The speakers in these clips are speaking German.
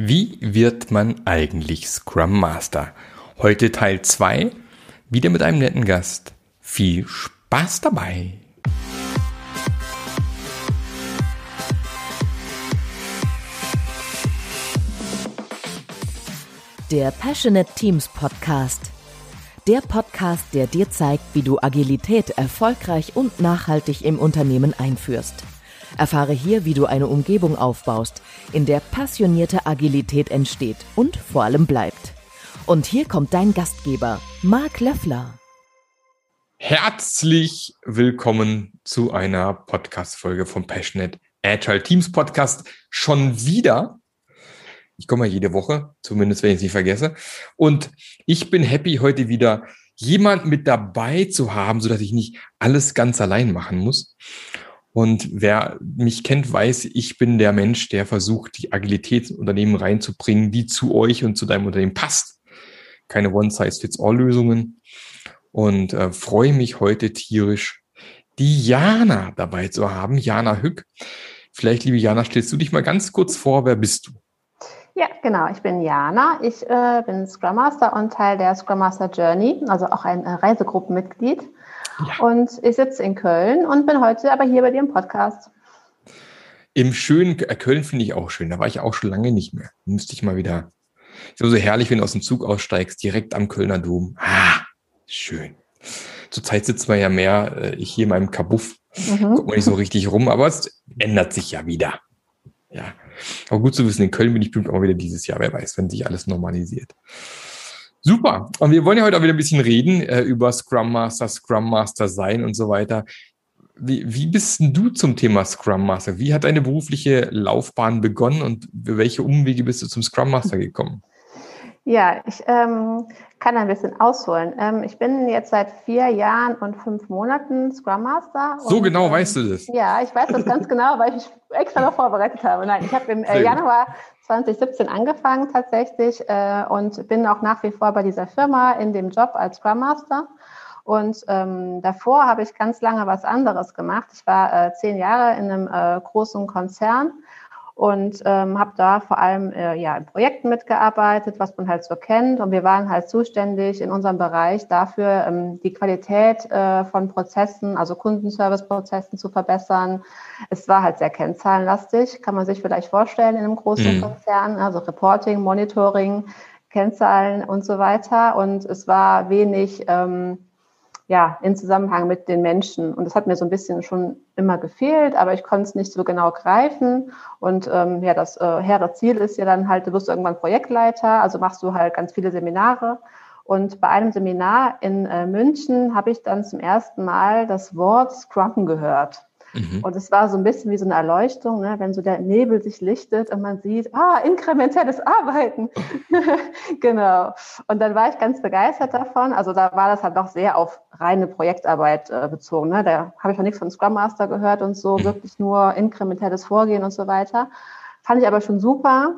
Wie wird man eigentlich Scrum Master? Heute Teil 2, wieder mit einem netten Gast. Viel Spaß dabei! Der Passionate Teams Podcast. Der Podcast, der dir zeigt, wie du Agilität erfolgreich und nachhaltig im Unternehmen einführst. Erfahre hier, wie du eine Umgebung aufbaust, in der passionierte Agilität entsteht und vor allem bleibt. Und hier kommt dein Gastgeber, Marc Löffler. Herzlich willkommen zu einer Podcast-Folge vom Passionate Agile Teams Podcast. Schon wieder. Ich komme ja jede Woche, zumindest wenn ich es nicht vergesse. Und ich bin happy, heute wieder jemand mit dabei zu haben, so dass ich nicht alles ganz allein machen muss. Und wer mich kennt, weiß, ich bin der Mensch, der versucht, die Agilität ins Unternehmen reinzubringen, die zu euch und zu deinem Unternehmen passt. Keine One-Size-Fits-All-Lösungen. Und äh, freue mich heute tierisch, die Jana dabei zu haben. Jana Hück. Vielleicht, liebe Jana, stellst du dich mal ganz kurz vor, wer bist du? Ja, genau. Ich bin Jana. Ich äh, bin Scrum Master und Teil der Scrum Master Journey, also auch ein äh, Reisegruppenmitglied. Ja. Und ich sitze in Köln und bin heute aber hier bei dir im Podcast. Im schönen äh, Köln finde ich auch schön. Da war ich auch schon lange nicht mehr. Müsste ich mal wieder. Ist so herrlich, wenn du aus dem Zug aussteigst, direkt am Kölner Dom. Ah, schön. Zurzeit sitzt man ja mehr äh, hier in meinem Kabuff. Mhm. Guckt man nicht so richtig rum, aber es ändert sich ja wieder. Ja. Aber gut zu wissen, in Köln bin ich bestimmt auch wieder dieses Jahr. Wer weiß, wenn sich alles normalisiert. Super. Und wir wollen ja heute auch wieder ein bisschen reden äh, über Scrum Master, Scrum Master sein und so weiter. Wie, wie bist denn du zum Thema Scrum Master? Wie hat deine berufliche Laufbahn begonnen und welche Umwege bist du zum Scrum Master gekommen? Ja, ich ähm, kann ein bisschen ausholen. Ähm, ich bin jetzt seit vier Jahren und fünf Monaten Scrum Master. So und, genau ähm, weißt du das? Ja, ich weiß das ganz genau, weil ich mich extra noch vorbereitet habe. Nein, ich habe im äh, Januar 2017 angefangen tatsächlich äh, und bin auch nach wie vor bei dieser Firma in dem Job als Scrum Master. Und ähm, davor habe ich ganz lange was anderes gemacht. Ich war äh, zehn Jahre in einem äh, großen Konzern und ähm, habe da vor allem äh, ja in Projekten mitgearbeitet, was man halt so kennt. Und wir waren halt zuständig in unserem Bereich dafür, ähm, die Qualität äh, von Prozessen, also Kundenservice-Prozessen zu verbessern. Es war halt sehr kennzahlenlastig, kann man sich vielleicht vorstellen in einem großen mhm. Konzern, also Reporting, Monitoring, Kennzahlen und so weiter. Und es war wenig ähm, ja, in Zusammenhang mit den Menschen. Und das hat mir so ein bisschen schon immer gefehlt, aber ich konnte es nicht so genau greifen. Und ähm, ja, das äh, hehre Ziel ist ja dann halt, du wirst irgendwann Projektleiter, also machst du halt ganz viele Seminare. Und bei einem Seminar in äh, München habe ich dann zum ersten Mal das Wort Scrum gehört. Mhm. Und es war so ein bisschen wie so eine Erleuchtung, ne? wenn so der Nebel sich lichtet und man sieht, ah, inkrementelles Arbeiten. genau. Und dann war ich ganz begeistert davon. Also da war das halt doch sehr auf reine Projektarbeit äh, bezogen. Ne? Da habe ich noch nichts von Scrum Master gehört und so, mhm. wirklich nur inkrementelles Vorgehen und so weiter. Fand ich aber schon super.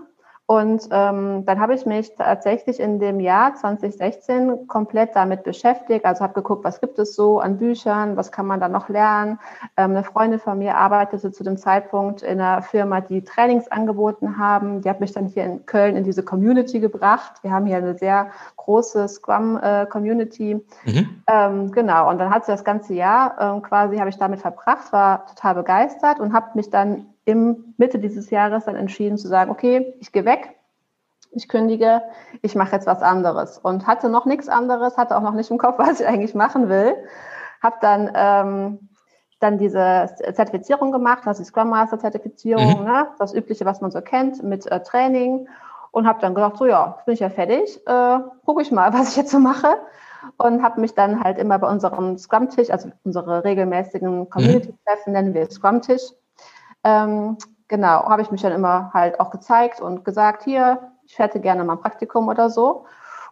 Und ähm, dann habe ich mich tatsächlich in dem Jahr 2016 komplett damit beschäftigt. Also habe geguckt, was gibt es so an Büchern, was kann man da noch lernen. Ähm, eine Freundin von mir arbeitete zu dem Zeitpunkt in einer Firma, die Trainings angeboten haben. Die hat mich dann hier in Köln in diese Community gebracht. Wir haben hier eine sehr große Scrum-Community. Äh, mhm. ähm, genau, und dann hat sie das ganze Jahr ähm, quasi, habe ich damit verbracht, war total begeistert und habe mich dann im Mitte dieses Jahres dann entschieden zu sagen, okay, ich gehe weg, ich kündige, ich mache jetzt was anderes. Und hatte noch nichts anderes, hatte auch noch nicht im Kopf, was ich eigentlich machen will. Habe dann ähm, dann diese Zertifizierung gemacht, also die Scrum Master Zertifizierung, mhm. ne, das übliche, was man so kennt, mit äh, Training. Und habe dann gedacht, so ja, bin ich ja fertig, äh, gucke ich mal, was ich jetzt so mache. Und habe mich dann halt immer bei unserem Scrum-Tisch, also unsere regelmäßigen Community-Treffen nennen wir Scrum-Tisch, ähm, genau, habe ich mich dann immer halt auch gezeigt und gesagt, hier, ich hätte gerne mal ein Praktikum oder so.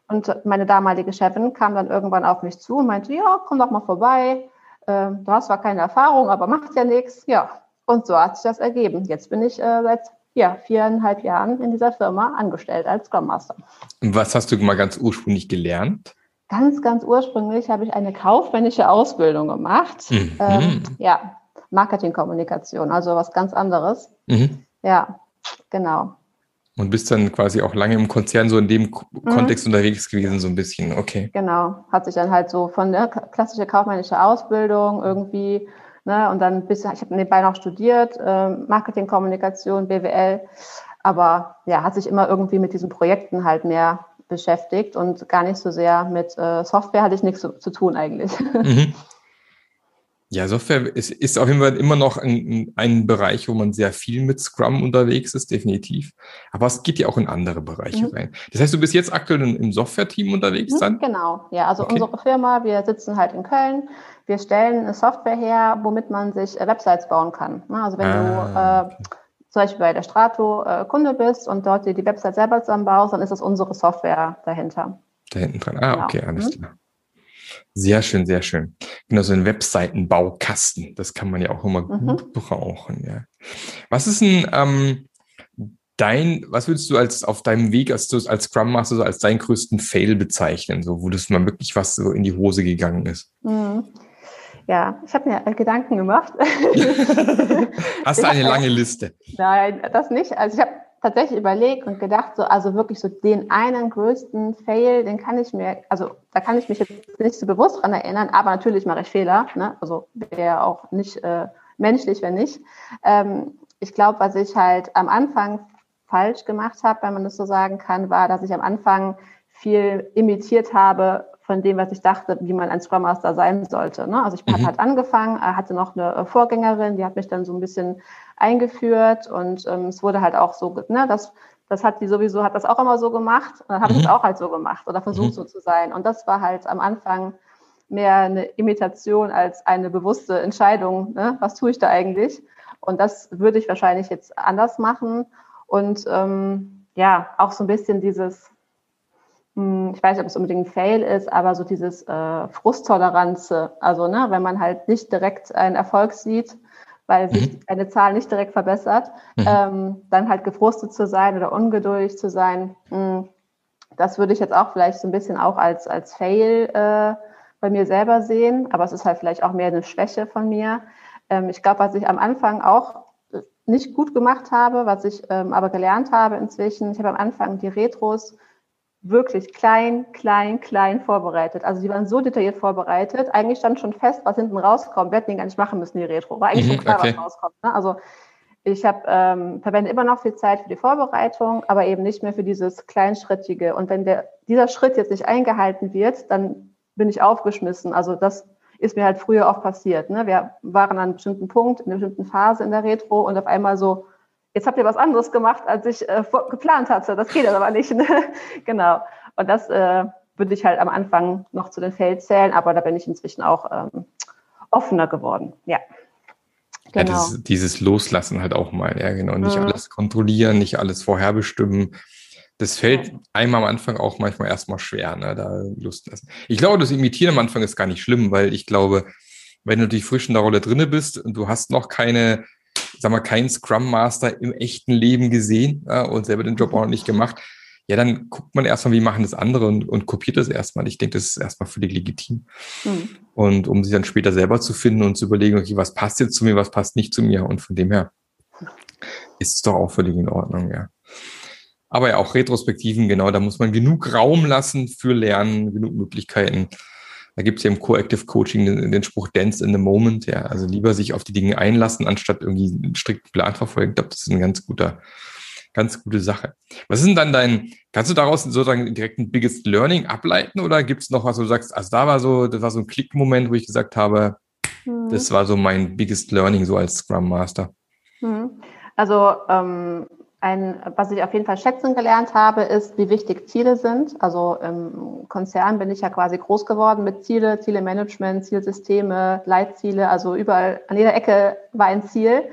Und meine damalige Chefin kam dann irgendwann auf mich zu und meinte, ja, komm doch mal vorbei. Ähm, du hast zwar keine Erfahrung, aber macht ja nichts. Ja, und so hat sich das ergeben. Jetzt bin ich äh, seit ja, viereinhalb Jahren in dieser Firma angestellt als Scrum Master. Was hast du mal ganz ursprünglich gelernt? Ganz, ganz ursprünglich habe ich eine kaufmännische Ausbildung gemacht. Mhm. Ähm, ja, Marketingkommunikation, also was ganz anderes. Mhm. Ja, genau. Und bist dann quasi auch lange im Konzern so in dem mhm. Kontext unterwegs gewesen, so ein bisschen, okay. Genau, hat sich dann halt so von der klassische kaufmännische Ausbildung irgendwie, ne, und dann bis, ich habe nebenbei noch studiert, äh, Marketing, Kommunikation, BWL, aber ja, hat sich immer irgendwie mit diesen Projekten halt mehr beschäftigt und gar nicht so sehr mit äh, Software hatte ich nichts zu, zu tun eigentlich. Mhm. Ja, Software ist, ist auf jeden Fall immer noch ein, ein Bereich, wo man sehr viel mit Scrum unterwegs ist, definitiv. Aber es geht ja auch in andere Bereiche mhm. rein. Das heißt, du bist jetzt aktuell im Software-Team unterwegs mhm, dann? Genau, ja. Also okay. unsere Firma, wir sitzen halt in Köln. Wir stellen eine Software her, womit man sich äh, Websites bauen kann. Also wenn ah, du äh, okay. zum Beispiel bei der Strato äh, Kunde bist und dort dir die Website selber zusammenbaust, dann ist das unsere Software dahinter. Da hinten dran. Ah, genau. okay, alles mhm. klar. Sehr schön, sehr schön. Genau, so ein Webseitenbaukasten. Das kann man ja auch immer mhm. gut brauchen. Ja. Was ist denn ähm, dein, was würdest du als auf deinem Weg als, als Scrum Master so als deinen größten Fail bezeichnen, so wo das mal wirklich was so in die Hose gegangen ist? Mhm. Ja, ich habe mir Gedanken gemacht. Hast du eine lange Liste? Nein, das nicht. Also ich habe tatsächlich überlegt und gedacht, so, also wirklich so den einen größten Fail, den kann ich mir, also da kann ich mich jetzt nicht so bewusst dran erinnern, aber natürlich mache ich Fehler, ne? also wäre auch nicht äh, menschlich, wenn nicht. Ähm, ich glaube, was ich halt am Anfang falsch gemacht habe, wenn man das so sagen kann, war, dass ich am Anfang viel imitiert habe von dem, was ich dachte, wie man ein Scrum Master sein sollte. Ne? Also ich mhm. habe halt angefangen, hatte noch eine äh, Vorgängerin, die hat mich dann so ein bisschen eingeführt und ähm, es wurde halt auch so, ne, das, das hat die sowieso, hat das auch immer so gemacht und dann habe mhm. ich es auch halt so gemacht oder versucht mhm. so zu sein. Und das war halt am Anfang mehr eine Imitation als eine bewusste Entscheidung, ne? was tue ich da eigentlich? Und das würde ich wahrscheinlich jetzt anders machen. Und ähm, ja, auch so ein bisschen dieses, hm, ich weiß nicht, ob es unbedingt ein Fail ist, aber so dieses äh, Frusttoleranz, also ne, wenn man halt nicht direkt einen Erfolg sieht, weil sich mhm. eine Zahl nicht direkt verbessert, mhm. ähm, dann halt gefrustet zu sein oder ungeduldig zu sein. Mh, hm, das würde ich jetzt auch vielleicht so ein bisschen auch als, als Fail äh, bei mir selber sehen, aber es ist halt vielleicht auch mehr eine Schwäche von mir. Ähm, ich glaube, was ich am Anfang auch nicht gut gemacht habe, was ich ähm, aber gelernt habe inzwischen, ich habe am Anfang die Retros wirklich klein, klein, klein vorbereitet. Also die waren so detailliert vorbereitet. Eigentlich stand schon fest, was hinten rauskommt. Wir hätten den gar nicht machen müssen, die Retro. War eigentlich mhm, schon klar, okay. was rauskommt. Ne? Also ich habe ähm, verwende immer noch viel Zeit für die Vorbereitung, aber eben nicht mehr für dieses kleinschrittige. Und wenn der, dieser Schritt jetzt nicht eingehalten wird, dann bin ich aufgeschmissen. Also das ist mir halt früher auch passiert. Ne? Wir waren an einem bestimmten Punkt, in einer bestimmten Phase in der Retro und auf einmal so, jetzt habt ihr was anderes gemacht, als ich äh, geplant hatte. Das geht aber nicht. Ne? genau. Und das äh, würde ich halt am Anfang noch zu den Feld zählen, aber da bin ich inzwischen auch ähm, offener geworden. Ja. Genau. Ja, das, dieses Loslassen halt auch mal, ja, genau. Nicht mhm. alles kontrollieren, nicht alles vorherbestimmen. Das fällt einem am Anfang auch manchmal erstmal schwer, ne, da Lust lassen. Ich glaube, das Imitieren am Anfang ist gar nicht schlimm, weil ich glaube, wenn du dich frisch in der Rolle drinne bist und du hast noch keine sag mal, keinen Scrum Master im echten Leben gesehen ja, und selber den Job auch nicht gemacht, ja, dann guckt man erstmal, wie machen das andere und, und kopiert das erstmal. Ich denke, das ist erstmal völlig legitim. Mhm. Und um sich dann später selber zu finden und zu überlegen, okay, was passt jetzt zu mir, was passt nicht zu mir. Und von dem her ist es doch auch völlig in Ordnung, ja. Aber ja, auch Retrospektiven, genau, da muss man genug Raum lassen für Lernen, genug Möglichkeiten. Da gibt es ja im Coactive Coaching den, den, Spruch Dance in the Moment, ja. Also lieber sich auf die Dinge einlassen, anstatt irgendwie einen strikten Plan verfolgen. Ich glaube, das ist ein ganz guter, ganz gute Sache. Was ist denn dann dein, kannst du daraus sozusagen direkt ein Biggest Learning ableiten oder gibt es noch was, wo du sagst, also da war so, das war so ein Klickmoment, wo ich gesagt habe, mhm. das war so mein Biggest Learning so als Scrum Master? Mhm. Also ähm, ein, was ich auf jeden Fall schätzen gelernt habe, ist, wie wichtig Ziele sind. Also im Konzern bin ich ja quasi groß geworden mit Ziele, Zielemanagement, Zielsysteme, Leitziele. Also überall an jeder Ecke war ein Ziel.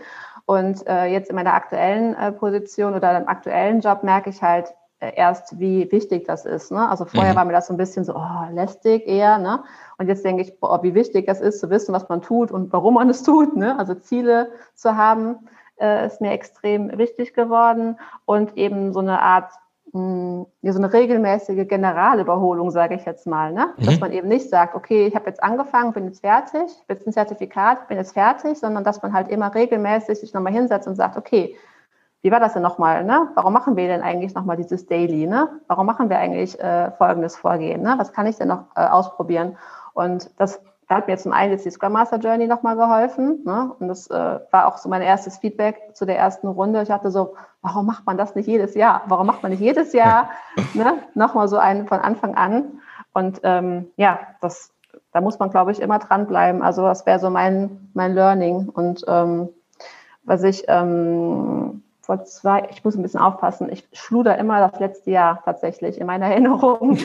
Und äh, jetzt in meiner aktuellen äh, Position oder im aktuellen Job merke ich halt äh, erst, wie wichtig das ist. Ne? Also vorher mhm. war mir das so ein bisschen so oh, lästig eher. Ne? Und jetzt denke ich, boah, wie wichtig das ist, zu wissen, was man tut und warum man es tut. Ne? Also Ziele zu haben äh, ist mir extrem wichtig geworden und eben so eine Art mh, hm, so eine regelmäßige Generalüberholung, sage ich jetzt mal, ne? Mhm. dass man eben nicht sagt, okay, ich habe jetzt angefangen, bin jetzt fertig, habe jetzt ein Zertifikat, bin jetzt fertig, sondern dass man halt immer regelmäßig sich nochmal hinsetzt und sagt, okay, wie war das denn nochmal? Ne? Warum machen wir denn eigentlich nochmal dieses Daily? Ne? Warum machen wir eigentlich äh, folgendes Vorgehen? Ne? Was kann ich denn noch äh, ausprobieren? Und das da hat mir zum einen jetzt die Scrum Master Journey nochmal geholfen. Ne? Und das äh, war auch so mein erstes Feedback zu der ersten Runde. Ich dachte so, warum macht man das nicht jedes Jahr? Warum macht man nicht jedes Jahr ne? nochmal so einen von Anfang an? Und ähm, ja, das, da muss man, glaube ich, immer dranbleiben. Also das wäre so mein, mein Learning. Und ähm, was ich ähm, vor zwei, ich muss ein bisschen aufpassen, ich schluder immer das letzte Jahr tatsächlich in meiner Erinnerung.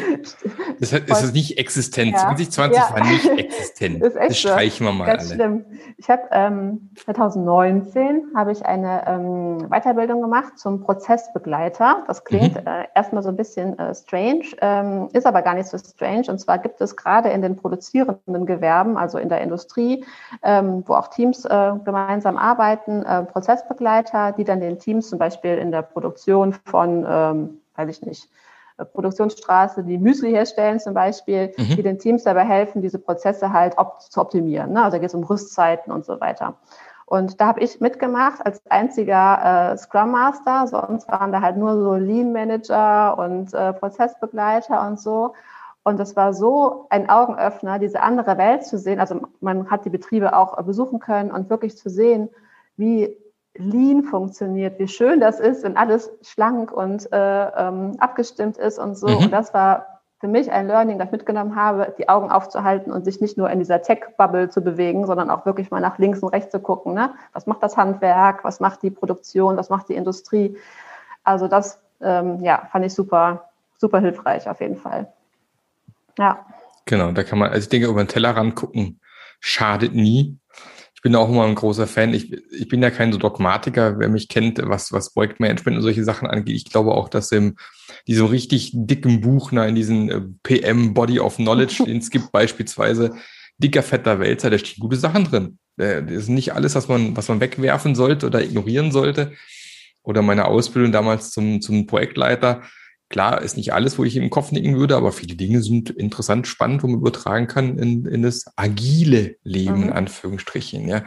Das ist es nicht existent. Ja. 2020 ja. war nicht existent. ist echt das streichen wir mal Ganz alle. schlimm. Ich habe ähm, 2019 habe ich eine ähm, Weiterbildung gemacht zum Prozessbegleiter. Das klingt mhm. äh, erstmal so ein bisschen äh, strange, ähm, ist aber gar nicht so strange. Und zwar gibt es gerade in den produzierenden Gewerben, also in der Industrie, ähm, wo auch Teams äh, gemeinsam arbeiten, äh, Prozessbegleiter, die dann den Teams Teams, zum Beispiel in der Produktion von, ähm, weiß ich nicht, äh, Produktionsstraße, die Müsli herstellen zum Beispiel, mhm. die den Teams dabei helfen, diese Prozesse halt op zu optimieren. Ne? Also da geht es um Rüstzeiten und so weiter. Und da habe ich mitgemacht als einziger äh, Scrum Master. Sonst waren da halt nur so Lean Manager und äh, Prozessbegleiter und so. Und das war so ein Augenöffner, diese andere Welt zu sehen. Also man hat die Betriebe auch besuchen können und wirklich zu sehen, wie Lean funktioniert, wie schön das ist, wenn alles schlank und äh, ähm, abgestimmt ist und so. Mhm. Und das war für mich ein Learning, das ich mitgenommen habe, die Augen aufzuhalten und sich nicht nur in dieser Tech-Bubble zu bewegen, sondern auch wirklich mal nach links und rechts zu gucken. Ne? Was macht das Handwerk? Was macht die Produktion? Was macht die Industrie? Also das, ähm, ja, fand ich super, super hilfreich auf jeden Fall. Ja. Genau, da kann man, also ich denke, über den Tellerrand gucken schadet nie ich bin auch immer ein großer Fan. Ich, ich bin ja kein so Dogmatiker, wer mich kennt, was, was Projektmanagement und solche Sachen angeht. Ich glaube auch, dass in diesem richtig dicken Buch, na, in diesen äh, PM Body of Knowledge, den es gibt beispielsweise, dicker, fetter Wälzer, da stehen gute Sachen drin. Das ist nicht alles, was man, was man wegwerfen sollte oder ignorieren sollte. Oder meine Ausbildung damals zum, zum Projektleiter Klar ist nicht alles, wo ich im Kopf nicken würde, aber viele Dinge sind interessant, spannend, wo man übertragen kann in, in das agile Leben, mhm. in Anführungsstrichen. Ja.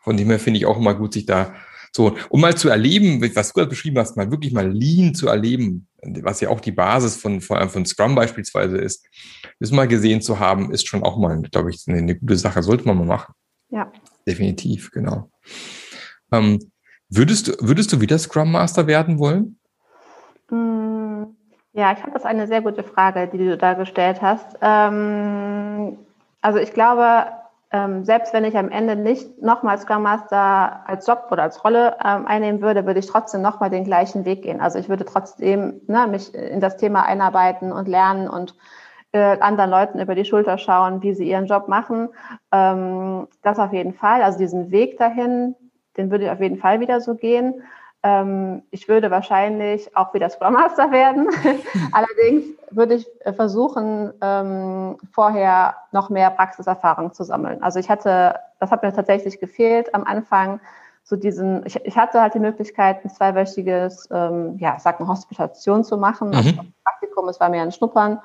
Von dem her finde ich auch immer gut, sich da so, um mal zu erleben, was du gerade beschrieben hast, mal wirklich mal Lean zu erleben, was ja auch die Basis von, von, von Scrum beispielsweise ist, das mal gesehen zu haben, ist schon auch mal, glaube ich, eine, eine gute Sache, sollte man mal machen. Ja. Definitiv, genau. Ähm, würdest, du würdest du wieder Scrum Master werden wollen? Mhm. Ja, ich habe das eine sehr gute Frage, die du da gestellt hast. Ähm, also ich glaube, ähm, selbst wenn ich am Ende nicht nochmal Scrum Master als Job oder als Rolle ähm, einnehmen würde, würde ich trotzdem nochmal den gleichen Weg gehen. Also ich würde trotzdem ne, mich in das Thema einarbeiten und lernen und äh, anderen Leuten über die Schulter schauen, wie sie ihren Job machen. Ähm, das auf jeden Fall. Also diesen Weg dahin, den würde ich auf jeden Fall wieder so gehen. Ähm, ich würde wahrscheinlich auch wieder Scrum Master werden. Allerdings würde ich äh, versuchen, ähm, vorher noch mehr Praxiserfahrung zu sammeln. Also ich hatte, das hat mir tatsächlich gefehlt am Anfang, so diesen, ich, ich hatte halt die Möglichkeit, ein zweiwöchiges, ähm, ja, ich sag mal, Hospitation zu machen. Mhm. Also Praktikum, es war mir ein Schnuppern.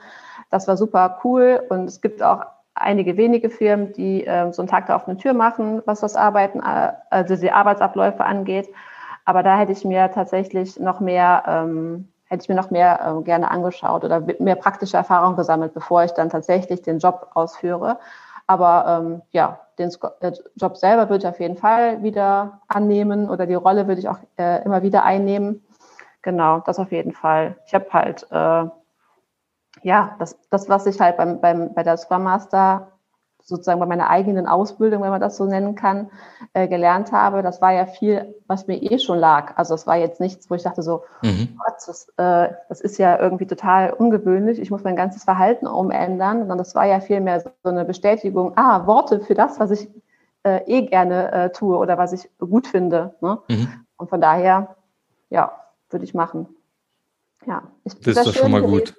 Das war super cool und es gibt auch einige wenige Firmen, die äh, so einen Tag da auf eine Tür machen, was das Arbeiten, äh, also die Arbeitsabläufe angeht. Aber da hätte ich mir tatsächlich noch mehr, ähm, hätte ich mir noch mehr äh, gerne angeschaut oder mehr praktische Erfahrung gesammelt, bevor ich dann tatsächlich den Job ausführe. Aber ähm, ja, den äh, Job selber würde ich auf jeden Fall wieder annehmen oder die Rolle würde ich auch äh, immer wieder einnehmen. Genau, das auf jeden Fall. Ich habe halt, äh, ja, das, das, was ich halt beim, beim, bei der Scrum Master sozusagen bei meiner eigenen Ausbildung, wenn man das so nennen kann, äh, gelernt habe, das war ja viel, was mir eh schon lag. Also es war jetzt nichts, wo ich dachte so, mhm. Gott, das, äh, das ist ja irgendwie total ungewöhnlich, ich muss mein ganzes Verhalten umändern, sondern das war ja vielmehr so eine Bestätigung, ah, Worte für das, was ich äh, eh gerne äh, tue oder was ich gut finde. Ne? Mhm. Und von daher, ja, würde ich machen. Ja, ich, das ist doch schon mal gut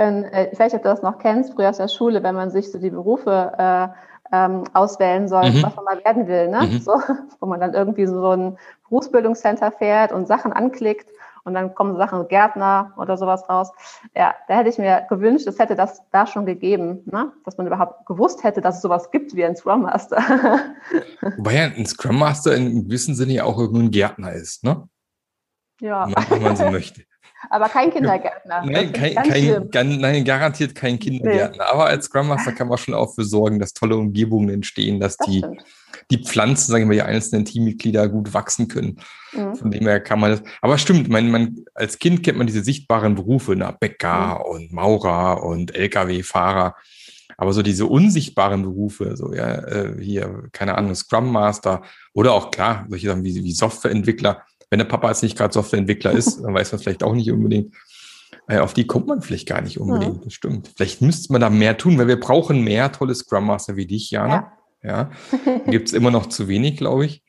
wenn, äh, ich weiß nicht, ob du das noch kennst, früher aus der Schule, wenn man sich so die Berufe äh, ähm, auswählen soll, mhm. was man mal werden will, ne? Mhm. So, wo man dann irgendwie so ein Berufsbildungscenter fährt und Sachen anklickt und dann kommen Sachen Gärtner oder sowas raus. Ja, da hätte ich mir gewünscht, es hätte das da schon gegeben, ne? dass man überhaupt gewusst hätte, dass es sowas gibt wie ein Scrum Master. Wobei ja ein Scrum Master in gewissem Sinne ja auch irgendein Gärtner ist, ne? Ja. Wenn man so möchte. Aber kein Kindergärtner. Nein, kein, kein, nein, garantiert kein Kindergärtner. Nee. Aber als Scrum Master kann man schon auch für sorgen, dass tolle Umgebungen entstehen, dass das die, die Pflanzen, sagen wir, die einzelnen Teammitglieder gut wachsen können. Mhm. Von dem her kann man das. Aber stimmt, man, man, als Kind kennt man diese sichtbaren Berufe, na, Bäcker mhm. und Maurer und Lkw-Fahrer. Aber so diese unsichtbaren Berufe, so ja, äh, hier, keine Ahnung, Scrum Master oder auch klar, solche Sachen wie, wie Softwareentwickler, wenn der Papa jetzt nicht gerade Softwareentwickler ist, dann weiß man vielleicht auch nicht unbedingt. Äh, auf die kommt man vielleicht gar nicht unbedingt. Ja. Das stimmt. Vielleicht müsste man da mehr tun, weil wir brauchen mehr tolle Scrum Master wie dich, Jana. Ja. ja. Gibt es immer noch zu wenig, glaube ich.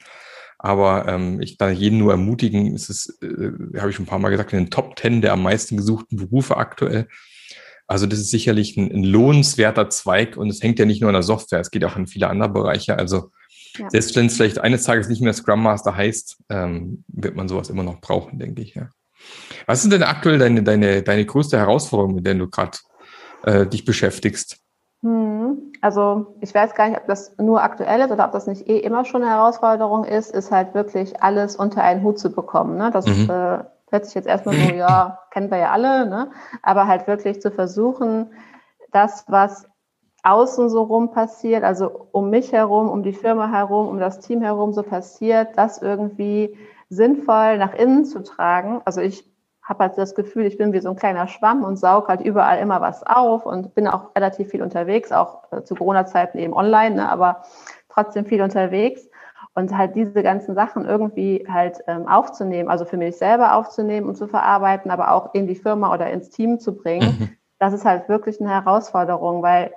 Aber ähm, ich kann jeden nur ermutigen, es ist, äh, habe ich schon ein paar Mal gesagt, in den Top Ten der am meisten gesuchten Berufe aktuell. Also das ist sicherlich ein, ein lohnenswerter Zweig und es hängt ja nicht nur an der Software, es geht auch in viele andere Bereiche. Also ja. Selbst wenn es vielleicht eines Tages nicht mehr Scrum Master heißt, ähm, wird man sowas immer noch brauchen, denke ich. Ja. Was ist denn aktuell deine, deine, deine größte Herausforderung, mit der du gerade äh, dich beschäftigst? Hm, also ich weiß gar nicht, ob das nur aktuell ist oder ob das nicht eh immer schon eine Herausforderung ist, ist halt wirklich alles unter einen Hut zu bekommen. Ne? Das mhm. äh, hört sich jetzt erstmal so, ja, kennen wir ja alle, ne? aber halt wirklich zu versuchen, das, was außen so rum passiert, also um mich herum, um die Firma herum, um das Team herum so passiert, das irgendwie sinnvoll nach innen zu tragen. Also ich habe halt das Gefühl, ich bin wie so ein kleiner Schwamm und saug halt überall immer was auf und bin auch relativ viel unterwegs, auch äh, zu Corona-Zeiten eben online, ne, aber trotzdem viel unterwegs. Und halt diese ganzen Sachen irgendwie halt ähm, aufzunehmen, also für mich selber aufzunehmen und zu verarbeiten, aber auch in die Firma oder ins Team zu bringen, mhm. das ist halt wirklich eine Herausforderung, weil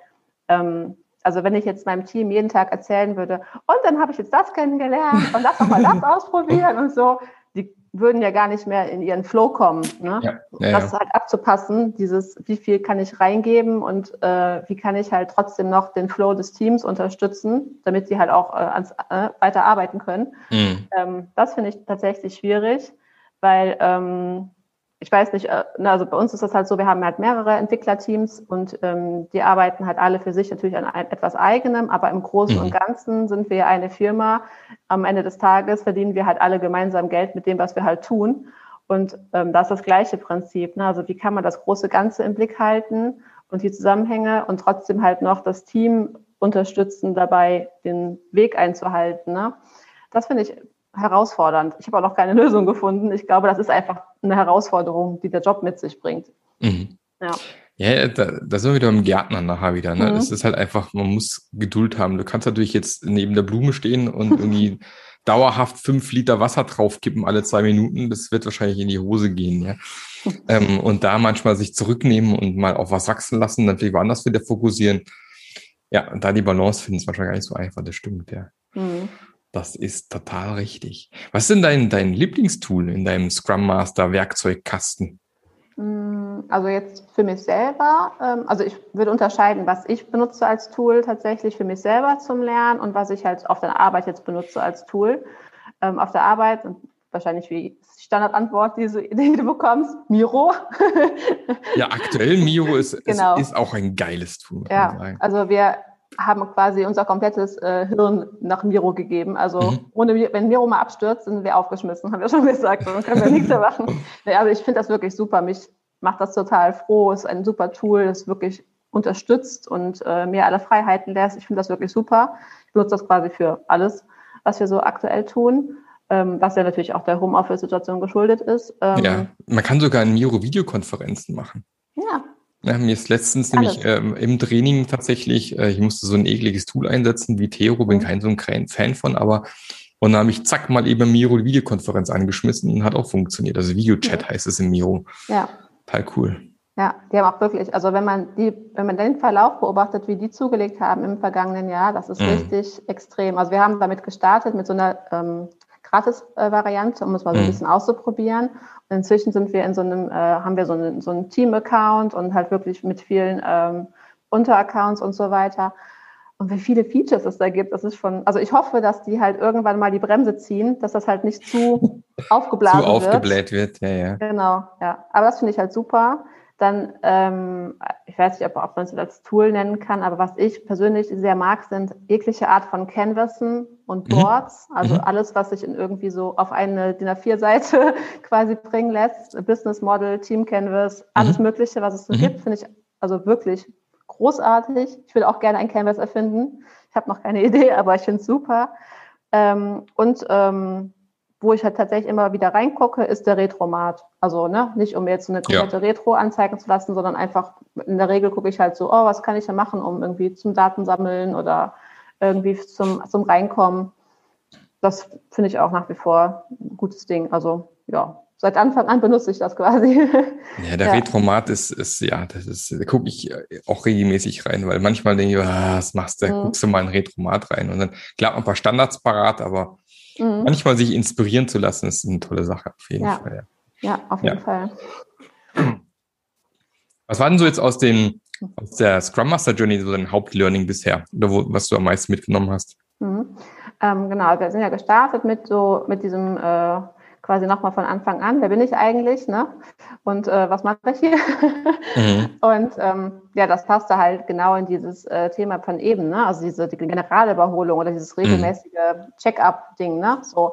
ähm, also wenn ich jetzt meinem Team jeden Tag erzählen würde, und dann habe ich jetzt das kennengelernt und lass doch mal das ausprobieren und so, die würden ja gar nicht mehr in ihren Flow kommen. Ne? Ja, ja, das ja. halt abzupassen, dieses, wie viel kann ich reingeben und äh, wie kann ich halt trotzdem noch den Flow des Teams unterstützen, damit sie halt auch äh, ans, äh, weiter arbeiten können. Mhm. Ähm, das finde ich tatsächlich schwierig, weil ähm, ich weiß nicht, äh, also bei uns ist das halt so, wir haben halt mehrere Entwicklerteams und ähm, die arbeiten halt alle für sich natürlich an ein, etwas eigenem, aber im Großen mhm. und Ganzen sind wir eine Firma. Am Ende des Tages verdienen wir halt alle gemeinsam Geld mit dem, was wir halt tun. Und ähm, das ist das gleiche Prinzip. Ne? Also wie kann man das große Ganze im Blick halten und die Zusammenhänge und trotzdem halt noch das Team unterstützen, dabei den Weg einzuhalten. Ne? Das finde ich herausfordernd. Ich habe auch noch keine Lösung gefunden. Ich glaube, das ist einfach eine Herausforderung, die der Job mit sich bringt. Mhm. Ja. Ja, da, da sind wir wieder im Gärtner nachher wieder. Ne? Mhm. Das ist halt einfach, man muss Geduld haben. Du kannst natürlich jetzt neben der Blume stehen und irgendwie dauerhaft fünf Liter Wasser draufkippen alle zwei Minuten. Das wird wahrscheinlich in die Hose gehen, ja. ähm, und da manchmal sich zurücknehmen und mal auf was wachsen lassen, dann vielleicht woanders wieder fokussieren. Ja, da die Balance finden, ist wahrscheinlich gar nicht so einfach, das stimmt, ja. Mhm. Das ist total richtig. Was ist denn dein, dein Lieblingstool in deinem Scrum Master Werkzeugkasten? Mm, also jetzt für mich selber, ähm, also ich würde unterscheiden, was ich benutze als Tool tatsächlich für mich selber zum Lernen und was ich halt auf der Arbeit jetzt benutze als Tool. Ähm, auf der Arbeit, wahrscheinlich wie Standardantwort, die, die du bekommst, Miro. Ja, aktuell Miro ist, genau. ist, ist auch ein geiles Tool. Ja, also wir haben quasi unser komplettes äh, Hirn nach Miro gegeben. Also mhm. ohne, wenn Miro mal abstürzt, sind wir aufgeschmissen, haben wir schon gesagt. Dann können wir nichts mehr machen. Nee, also ich finde das wirklich super. Mich macht das total froh. Es ist ein super Tool, das wirklich unterstützt und äh, mir alle Freiheiten lässt. Ich finde das wirklich super. Ich benutze das quasi für alles, was wir so aktuell tun. Ähm, was ja natürlich auch der Homeoffice-Situation geschuldet ist. Ähm, ja, man kann sogar in Miro Videokonferenzen machen. Ja, mir ist letztens Alles. nämlich ähm, im Training tatsächlich, äh, ich musste so ein ekliges Tool einsetzen wie Tero, bin mhm. kein so ein Fan von, aber und dann habe ich zack mal eben Miro die Videokonferenz angeschmissen und hat auch funktioniert. Also Videochat ja. heißt es im Miro. Ja. Total cool. Ja, die haben auch wirklich, also wenn man die, wenn man den Verlauf beobachtet, wie die zugelegt haben im vergangenen Jahr, das ist mhm. richtig extrem. Also wir haben damit gestartet mit so einer ähm, Gratis-Variante, um es mal so ein mhm. bisschen auszuprobieren. Und inzwischen sind wir in so einem, äh, haben wir so einen, so einen Team-Account und halt wirklich mit vielen ähm, Unteraccounts und so weiter. Und wie viele Features es da gibt, das ist schon, also ich hoffe, dass die halt irgendwann mal die Bremse ziehen, dass das halt nicht zu aufgeblasen wird. Zu aufgebläht wird. wird, ja, ja. Genau, ja. Aber das finde ich halt super. Dann, ähm, ich weiß nicht, ob, ob man es als Tool nennen kann, aber was ich persönlich sehr mag, sind jegliche Art von Canvassen und. Boards, mhm. also mhm. alles, was sich in irgendwie so auf eine DIN A4-Seite quasi bringen lässt. Business Model, Team Canvas, alles mhm. Mögliche, was es so mhm. gibt, finde ich also wirklich großartig. Ich will auch gerne ein Canvas erfinden. Ich habe noch keine Idee, aber ich finde es super. Ähm, und ähm, wo ich halt tatsächlich immer wieder reingucke, ist der Retromat. Also ne, nicht um jetzt eine komplette ja. Retro anzeigen zu lassen, sondern einfach in der Regel gucke ich halt so, oh, was kann ich da machen, um irgendwie zum Datensammeln oder irgendwie zum, zum Reinkommen. Das finde ich auch nach wie vor ein gutes Ding. Also ja, seit Anfang an benutze ich das quasi. Ja, der ja. Retromat ist, ist, ja, das ist, da gucke ich auch regelmäßig rein, weil manchmal denke ich, ah, was machst du, da mhm. guckst du mal in Retromat rein und dann klar ein paar Standards parat, aber mhm. manchmal sich inspirieren zu lassen, ist eine tolle Sache, auf jeden ja. Fall. Ja, ja auf jeden. Fall. Was war denn so jetzt aus dem, aus der Scrum Master Journey so dein Hauptlearning bisher? Oder wo, was du am meisten mitgenommen hast? Mhm. Ähm, genau, wir sind ja gestartet mit so, mit diesem äh, quasi nochmal von Anfang an, wer bin ich eigentlich, ne? Und äh, was mache ich hier? Mhm. Und ähm, ja, das passte halt genau in dieses äh, Thema von eben, ne? Also diese die Generalüberholung oder dieses mhm. regelmäßige mhm. Check-up-Ding, ne? So,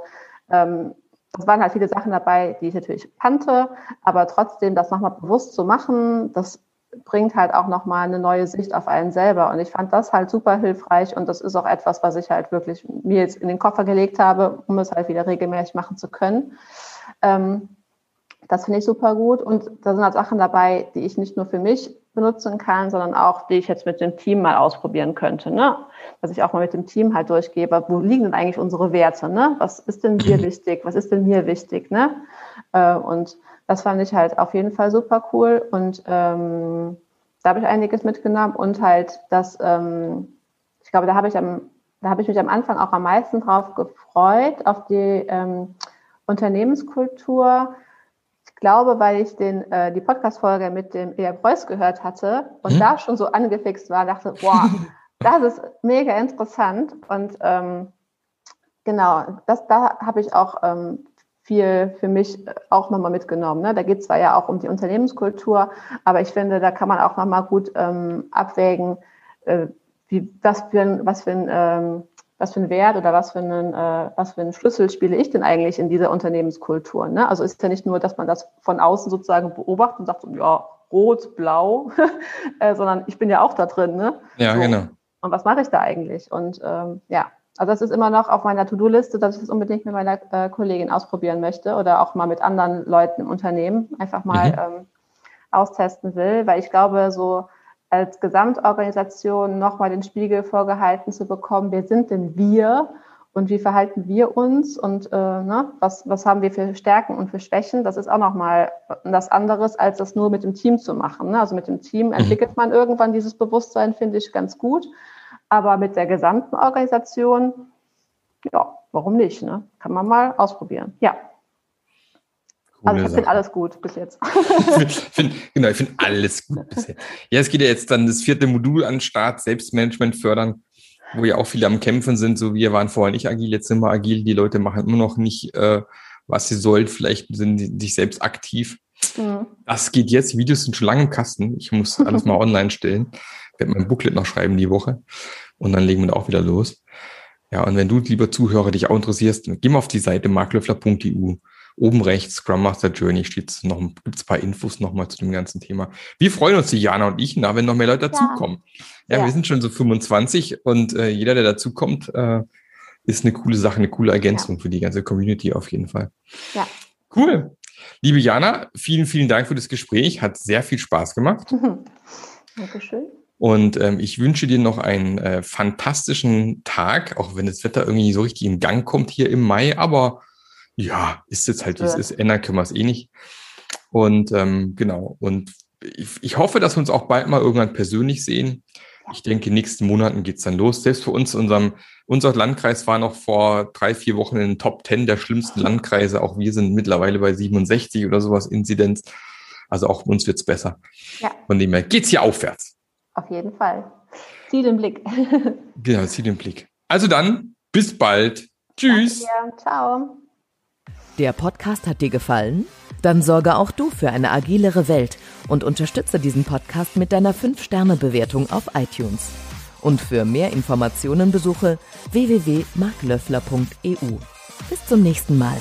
ähm, es waren halt viele Sachen dabei, die ich natürlich kannte, aber trotzdem das nochmal bewusst zu machen, das bringt halt auch nochmal eine neue Sicht auf einen selber. Und ich fand das halt super hilfreich und das ist auch etwas, was ich halt wirklich mir jetzt in den Koffer gelegt habe, um es halt wieder regelmäßig machen zu können. Ähm, das finde ich super gut. Und da sind halt Sachen dabei, die ich nicht nur für mich benutzen kann, sondern auch, die ich jetzt mit dem Team mal ausprobieren könnte. Ne? Dass ich auch mal mit dem Team halt durchgebe, wo liegen denn eigentlich unsere Werte? Ne? Was ist denn dir wichtig? Was ist denn mir wichtig? Ne? Äh, und das fand ich halt auf jeden Fall super cool und ähm, da habe ich einiges mitgenommen und halt das, ähm, ich glaube, da habe ich am, da habe ich mich am Anfang auch am meisten drauf gefreut, auf die ähm, Unternehmenskultur. Ich glaube, weil ich den, äh, die Podcast-Folge mit dem Eher Preuß gehört hatte und hm? da schon so angefixt war, dachte, boah, das ist mega interessant. Und ähm, genau, das, da habe ich auch ähm, viel für mich äh, auch nochmal mitgenommen. Ne? Da geht es zwar ja auch um die Unternehmenskultur, aber ich finde, da kann man auch nochmal gut ähm, abwägen, äh, wie, was, für ein, was, für ein, ähm, was für ein Wert oder was für, einen, äh, was für einen Schlüssel spiele ich denn eigentlich in dieser Unternehmenskultur. Ne? Also ist ja nicht nur, dass man das von außen sozusagen beobachtet und sagt, ja, rot, blau, äh, sondern ich bin ja auch da drin. Ne? Ja, so. genau. Und was mache ich da eigentlich? Und ähm, ja, also es ist immer noch auf meiner To-Do-Liste, dass ich das unbedingt mit meiner äh, Kollegin ausprobieren möchte oder auch mal mit anderen Leuten im Unternehmen einfach mal mhm. ähm, austesten will, weil ich glaube, so als Gesamtorganisation nochmal den Spiegel vorgehalten zu bekommen, wer sind denn wir und wie verhalten wir uns und äh, ne, was, was haben wir für Stärken und für Schwächen, das ist auch nochmal was anderes, als das nur mit dem Team zu machen. Ne? Also mit dem Team mhm. entwickelt man irgendwann dieses Bewusstsein, finde ich ganz gut. Aber mit der gesamten Organisation, ja, warum nicht? Ne? Kann man mal ausprobieren. Ja. also ich finde alles gut bis jetzt. ich find, genau, ich finde alles gut bisher. Ja, es geht ja jetzt dann das vierte Modul an Start, Selbstmanagement fördern, wo ja auch viele am Kämpfen sind. So wir waren vorher nicht agil, jetzt sind wir agil. Die Leute machen immer noch nicht, äh, was sie sollen. Vielleicht sind die sich selbst aktiv. Mhm. Das geht jetzt. Die Videos sind schon lange im Kasten. Ich muss alles mal online stellen werde mein Booklet noch schreiben die Woche und dann legen wir da auch wieder los. Ja, und wenn du, lieber Zuhörer, dich auch interessierst, geh mal auf die Seite marklöffler.eu. Oben rechts, Scrum Master Journey, steht noch, gibt's ein paar Infos nochmal zu dem ganzen Thema. Wir freuen uns, die Jana und ich, na, wenn noch mehr Leute dazukommen. Ja. ja, wir sind schon so 25 und äh, jeder, der dazukommt, äh, ist eine coole Sache, eine coole Ergänzung ja. für die ganze Community auf jeden Fall. Ja. Cool. Liebe Jana, vielen, vielen Dank für das Gespräch. Hat sehr viel Spaß gemacht. Dankeschön. Und ähm, ich wünsche dir noch einen äh, fantastischen Tag, auch wenn das Wetter irgendwie so richtig in Gang kommt hier im Mai. Aber ja, ist jetzt halt, wie es ist. Ändern können wir es eh nicht. Und ähm, genau. Und ich, ich hoffe, dass wir uns auch bald mal irgendwann persönlich sehen. Ich denke, in den nächsten Monaten geht's dann los. Selbst für uns, unserem, unser Landkreis war noch vor drei, vier Wochen in den Top 10 der schlimmsten Landkreise. Auch wir sind mittlerweile bei 67 oder sowas Inzidenz. Also auch uns wird's besser. Ja. Von dem her geht's hier aufwärts. Auf jeden Fall. Zieh den Blick. genau, zieh den Blick. Also dann, bis bald. Tschüss. Ciao. Der Podcast hat dir gefallen? Dann sorge auch du für eine agilere Welt und unterstütze diesen Podcast mit deiner 5-Sterne-Bewertung auf iTunes. Und für mehr Informationen besuche www.marklöffler.eu. Bis zum nächsten Mal.